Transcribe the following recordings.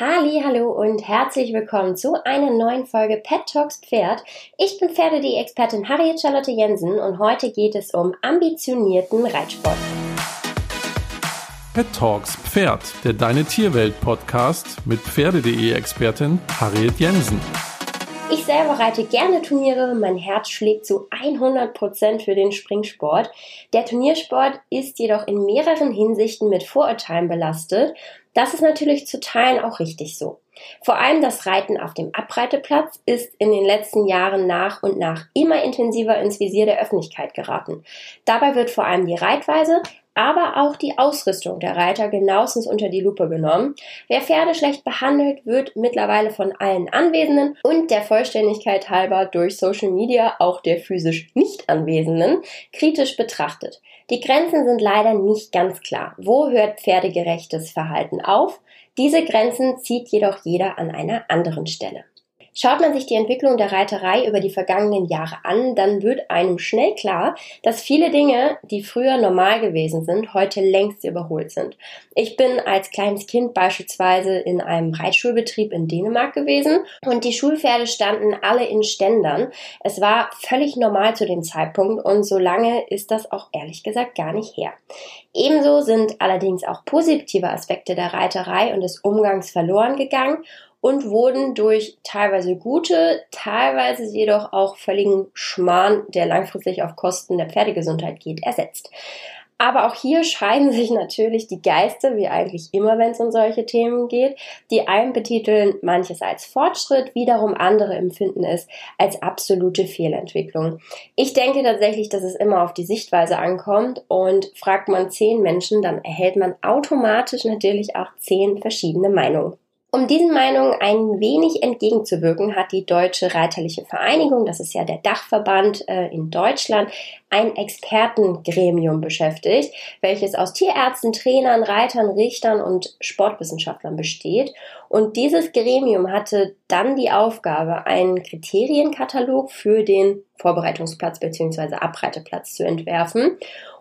Halli, hallo und herzlich willkommen zu einer neuen Folge Pet Talks Pferd. Ich bin Pferde.de-Expertin Harriet Charlotte Jensen und heute geht es um ambitionierten Reitsport. Pet Talks Pferd, der Deine Tierwelt Podcast mit Pferde.de-Expertin Harriet Jensen. Ich selber reite gerne Turniere, mein Herz schlägt zu 100% für den Springsport. Der Turniersport ist jedoch in mehreren Hinsichten mit Vorurteilen belastet. Das ist natürlich zu Teilen auch richtig so. Vor allem das Reiten auf dem Abreiteplatz ist in den letzten Jahren nach und nach immer intensiver ins Visier der Öffentlichkeit geraten. Dabei wird vor allem die Reitweise, aber auch die Ausrüstung der Reiter genauestens unter die Lupe genommen. Wer Pferde schlecht behandelt, wird mittlerweile von allen Anwesenden und der Vollständigkeit halber durch Social Media auch der physisch nicht Anwesenden kritisch betrachtet. Die Grenzen sind leider nicht ganz klar. Wo hört pferdegerechtes Verhalten auf? Diese Grenzen zieht jedoch jeder an einer anderen Stelle. Schaut man sich die Entwicklung der Reiterei über die vergangenen Jahre an, dann wird einem schnell klar, dass viele Dinge, die früher normal gewesen sind, heute längst überholt sind. Ich bin als kleines Kind beispielsweise in einem Reitschulbetrieb in Dänemark gewesen und die Schulpferde standen alle in Ständern. Es war völlig normal zu dem Zeitpunkt und so lange ist das auch ehrlich gesagt gar nicht her. Ebenso sind allerdings auch positive Aspekte der Reiterei und des Umgangs verloren gegangen und wurden durch teilweise gute, teilweise jedoch auch völligen Schmarrn, der langfristig auf Kosten der Pferdegesundheit geht, ersetzt. Aber auch hier scheiden sich natürlich die Geister, wie eigentlich immer, wenn es um solche Themen geht. Die einen betiteln manches als Fortschritt, wiederum andere empfinden es als absolute Fehlentwicklung. Ich denke tatsächlich, dass es immer auf die Sichtweise ankommt und fragt man zehn Menschen, dann erhält man automatisch natürlich auch zehn verschiedene Meinungen. Um diesen Meinungen ein wenig entgegenzuwirken, hat die Deutsche Reiterliche Vereinigung, das ist ja der Dachverband äh, in Deutschland, ein Expertengremium beschäftigt, welches aus Tierärzten, Trainern, Reitern, Richtern und Sportwissenschaftlern besteht. Und dieses Gremium hatte dann die Aufgabe, einen Kriterienkatalog für den Vorbereitungsplatz bzw. Abreiteplatz zu entwerfen.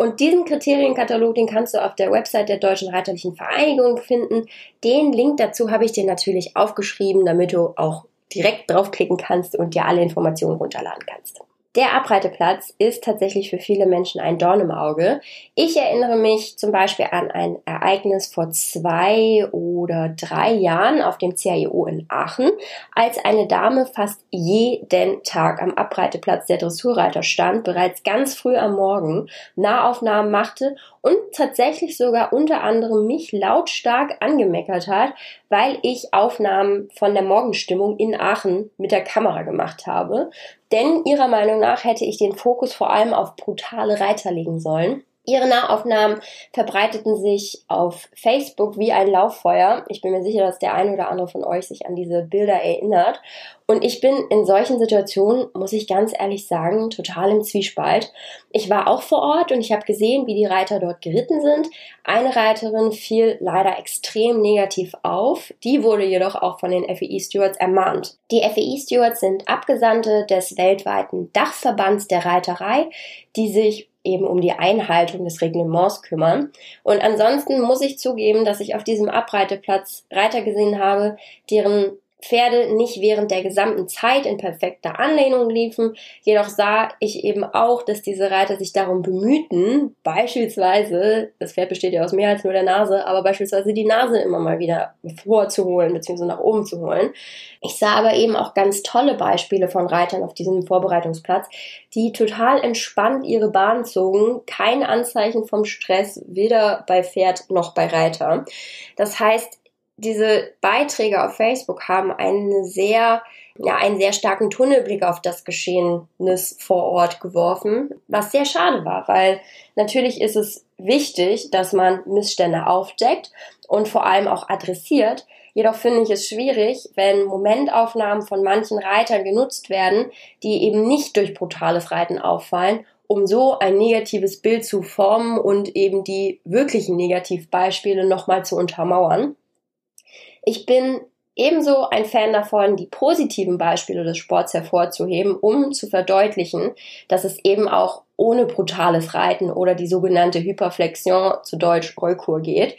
Und diesen Kriterienkatalog, den kannst du auf der Website der Deutschen Reiterlichen Vereinigung finden. Den Link dazu habe ich dir natürlich aufgeschrieben, damit du auch direkt draufklicken kannst und dir alle Informationen runterladen kannst. Der Abreiteplatz ist tatsächlich für viele Menschen ein Dorn im Auge. Ich erinnere mich zum Beispiel an ein Ereignis vor zwei oder drei Jahren auf dem CIO in Aachen, als eine Dame fast jeden Tag am Abreiteplatz der Dressurreiter stand, bereits ganz früh am Morgen Nahaufnahmen machte und tatsächlich sogar unter anderem mich lautstark angemeckert hat, weil ich Aufnahmen von der Morgenstimmung in Aachen mit der Kamera gemacht habe. Denn ihrer Meinung nach hätte ich den Fokus vor allem auf brutale Reiter legen sollen. Ihre Nahaufnahmen verbreiteten sich auf Facebook wie ein Lauffeuer. Ich bin mir sicher, dass der eine oder andere von euch sich an diese Bilder erinnert. Und ich bin in solchen Situationen, muss ich ganz ehrlich sagen, total im Zwiespalt. Ich war auch vor Ort und ich habe gesehen, wie die Reiter dort geritten sind. Eine Reiterin fiel leider extrem negativ auf. Die wurde jedoch auch von den FEI Stewards ermahnt. Die FEI Stewards sind Abgesandte des weltweiten Dachverbands der Reiterei, die sich eben um die Einhaltung des Reglements kümmern. Und ansonsten muss ich zugeben, dass ich auf diesem Abreiteplatz Reiter gesehen habe, deren Pferde nicht während der gesamten Zeit in perfekter Anlehnung liefen. Jedoch sah ich eben auch, dass diese Reiter sich darum bemühten, beispielsweise, das Pferd besteht ja aus mehr als nur der Nase, aber beispielsweise die Nase immer mal wieder vorzuholen bzw. nach oben zu holen. Ich sah aber eben auch ganz tolle Beispiele von Reitern auf diesem Vorbereitungsplatz, die total entspannt ihre Bahn zogen, kein Anzeichen vom Stress, weder bei Pferd noch bei Reiter. Das heißt, diese Beiträge auf Facebook haben einen sehr, ja, einen sehr starken Tunnelblick auf das Geschehnis vor Ort geworfen, was sehr schade war, weil natürlich ist es wichtig, dass man Missstände aufdeckt und vor allem auch adressiert. Jedoch finde ich es schwierig, wenn Momentaufnahmen von manchen Reitern genutzt werden, die eben nicht durch brutales Reiten auffallen um so ein negatives Bild zu formen und eben die wirklichen Negativbeispiele nochmal zu untermauern. Ich bin ebenso ein Fan davon, die positiven Beispiele des Sports hervorzuheben, um zu verdeutlichen, dass es eben auch ohne brutales Reiten oder die sogenannte Hyperflexion, zu Deutsch Rollkur geht.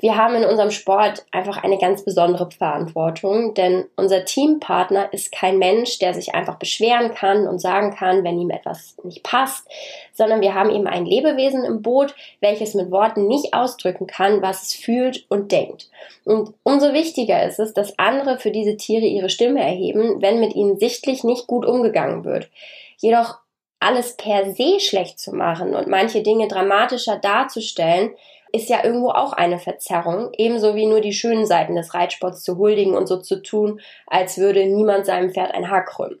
Wir haben in unserem Sport einfach eine ganz besondere Verantwortung, denn unser Teampartner ist kein Mensch, der sich einfach beschweren kann und sagen kann, wenn ihm etwas nicht passt, sondern wir haben eben ein Lebewesen im Boot, welches mit Worten nicht ausdrücken kann, was es fühlt und denkt. Und umso wichtiger ist es, dass andere für diese Tiere ihre Stimme erheben, wenn mit ihnen sichtlich nicht gut umgegangen wird. Jedoch alles per se schlecht zu machen und manche Dinge dramatischer darzustellen, ist ja irgendwo auch eine Verzerrung, ebenso wie nur die schönen Seiten des Reitsports zu huldigen und so zu tun, als würde niemand seinem Pferd ein Haar krümmen.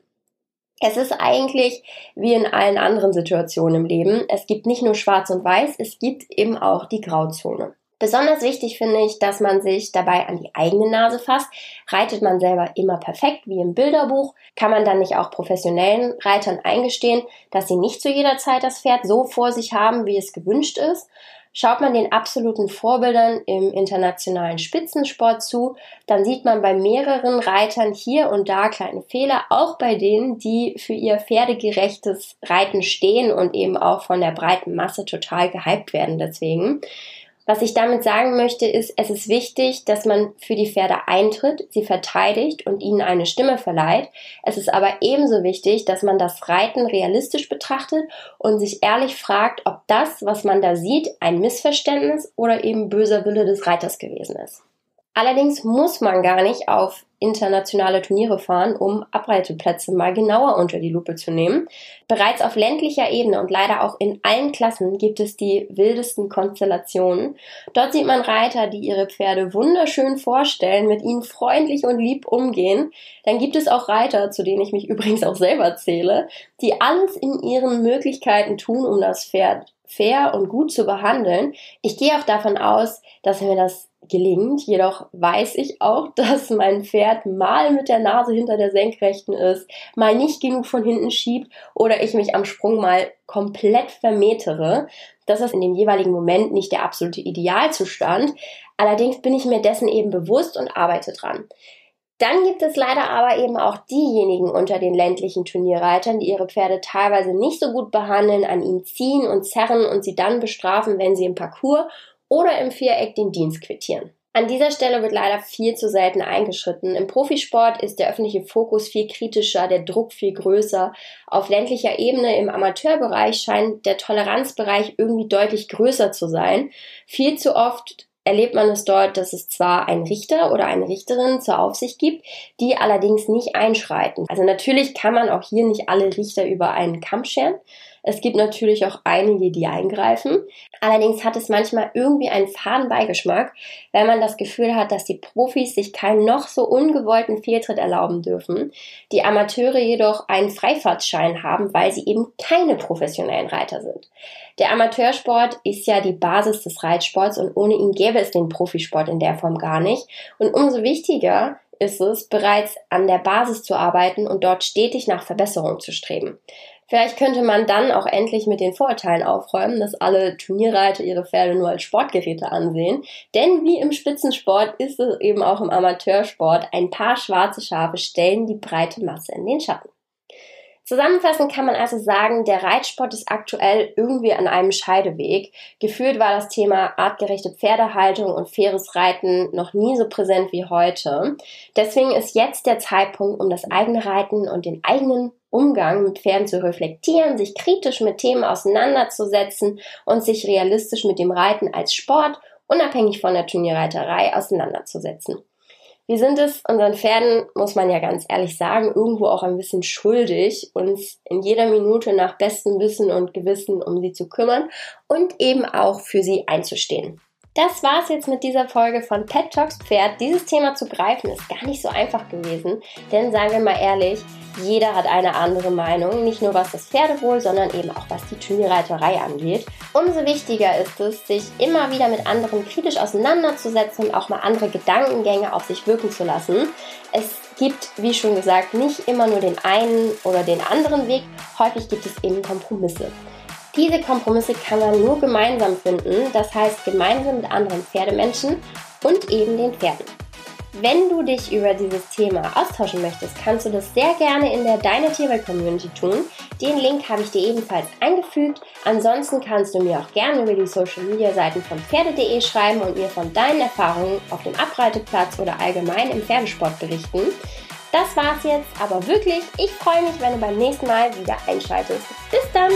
Es ist eigentlich wie in allen anderen Situationen im Leben. Es gibt nicht nur schwarz und weiß, es gibt eben auch die Grauzone. Besonders wichtig finde ich, dass man sich dabei an die eigene Nase fasst. Reitet man selber immer perfekt, wie im Bilderbuch, kann man dann nicht auch professionellen Reitern eingestehen, dass sie nicht zu jeder Zeit das Pferd so vor sich haben, wie es gewünscht ist. Schaut man den absoluten Vorbildern im internationalen Spitzensport zu, dann sieht man bei mehreren Reitern hier und da kleine Fehler, auch bei denen, die für ihr pferdegerechtes Reiten stehen und eben auch von der breiten Masse total gehypt werden deswegen. Was ich damit sagen möchte, ist, es ist wichtig, dass man für die Pferde eintritt, sie verteidigt und ihnen eine Stimme verleiht. Es ist aber ebenso wichtig, dass man das Reiten realistisch betrachtet und sich ehrlich fragt, ob das, was man da sieht, ein Missverständnis oder eben böser Wille des Reiters gewesen ist. Allerdings muss man gar nicht auf internationale Turniere fahren, um Abreiteplätze mal genauer unter die Lupe zu nehmen. Bereits auf ländlicher Ebene und leider auch in allen Klassen gibt es die wildesten Konstellationen. Dort sieht man Reiter, die ihre Pferde wunderschön vorstellen, mit ihnen freundlich und lieb umgehen. Dann gibt es auch Reiter, zu denen ich mich übrigens auch selber zähle, die alles in ihren Möglichkeiten tun, um das Pferd fair und gut zu behandeln. Ich gehe auch davon aus, dass mir das gelingt. Jedoch weiß ich auch, dass mein Pferd mal mit der Nase hinter der Senkrechten ist, mal nicht genug von hinten schiebt oder ich mich am Sprung mal komplett vermetere. Das ist in dem jeweiligen Moment nicht der absolute Idealzustand. Allerdings bin ich mir dessen eben bewusst und arbeite dran. Dann gibt es leider aber eben auch diejenigen unter den ländlichen Turnierreitern, die ihre Pferde teilweise nicht so gut behandeln, an ihnen ziehen und zerren und sie dann bestrafen, wenn sie im Parcours oder im Viereck den Dienst quittieren. An dieser Stelle wird leider viel zu selten eingeschritten. Im Profisport ist der öffentliche Fokus viel kritischer, der Druck viel größer. Auf ländlicher Ebene im Amateurbereich scheint der Toleranzbereich irgendwie deutlich größer zu sein. Viel zu oft erlebt man es dort, dass es zwar einen Richter oder eine Richterin zur Aufsicht gibt, die allerdings nicht einschreiten. Also natürlich kann man auch hier nicht alle Richter über einen Kamm scheren. Es gibt natürlich auch einige, die eingreifen. Allerdings hat es manchmal irgendwie einen faden Beigeschmack, wenn man das Gefühl hat, dass die Profis sich keinen noch so ungewollten Fehltritt erlauben dürfen, die Amateure jedoch einen Freifahrtschein haben, weil sie eben keine professionellen Reiter sind. Der Amateursport ist ja die Basis des Reitsports und ohne ihn gäbe es den Profisport in der Form gar nicht. Und umso wichtiger ist es, bereits an der Basis zu arbeiten und dort stetig nach Verbesserung zu streben. Vielleicht könnte man dann auch endlich mit den Vorurteilen aufräumen, dass alle Turnierreiter ihre Pferde nur als Sportgeräte ansehen. Denn wie im Spitzensport ist es eben auch im Amateursport, ein paar schwarze Schafe stellen die breite Masse in den Schatten. Zusammenfassend kann man also sagen, der Reitsport ist aktuell irgendwie an einem Scheideweg. Gefühlt war das Thema artgerechte Pferdehaltung und faires Reiten noch nie so präsent wie heute. Deswegen ist jetzt der Zeitpunkt, um das eigene Reiten und den eigenen Umgang mit Pferden zu reflektieren, sich kritisch mit Themen auseinanderzusetzen und sich realistisch mit dem Reiten als Sport, unabhängig von der Turnierreiterei, auseinanderzusetzen. Wir sind es unseren Pferden, muss man ja ganz ehrlich sagen, irgendwo auch ein bisschen schuldig, uns in jeder Minute nach bestem Wissen und Gewissen um sie zu kümmern und eben auch für sie einzustehen. Das war's jetzt mit dieser Folge von Pet Talks Pferd. Dieses Thema zu greifen ist gar nicht so einfach gewesen, denn seien wir mal ehrlich, jeder hat eine andere Meinung, nicht nur was das Pferdewohl, sondern eben auch was die Turnierreiterei angeht. Umso wichtiger ist es, sich immer wieder mit anderen kritisch auseinanderzusetzen und auch mal andere Gedankengänge auf sich wirken zu lassen. Es gibt, wie schon gesagt, nicht immer nur den einen oder den anderen Weg, häufig gibt es eben Kompromisse. Diese Kompromisse kann man nur gemeinsam finden, das heißt gemeinsam mit anderen Pferdemenschen und eben den Pferden. Wenn du dich über dieses Thema austauschen möchtest, kannst du das sehr gerne in der Deine Tierwelt Community tun. Den Link habe ich dir ebenfalls eingefügt. Ansonsten kannst du mir auch gerne über die Social Media Seiten von Pferde.de schreiben und mir von deinen Erfahrungen auf dem Abreiteplatz oder allgemein im Pferdesport berichten. Das war's jetzt, aber wirklich, ich freue mich, wenn du beim nächsten Mal wieder einschaltest. Bis dann!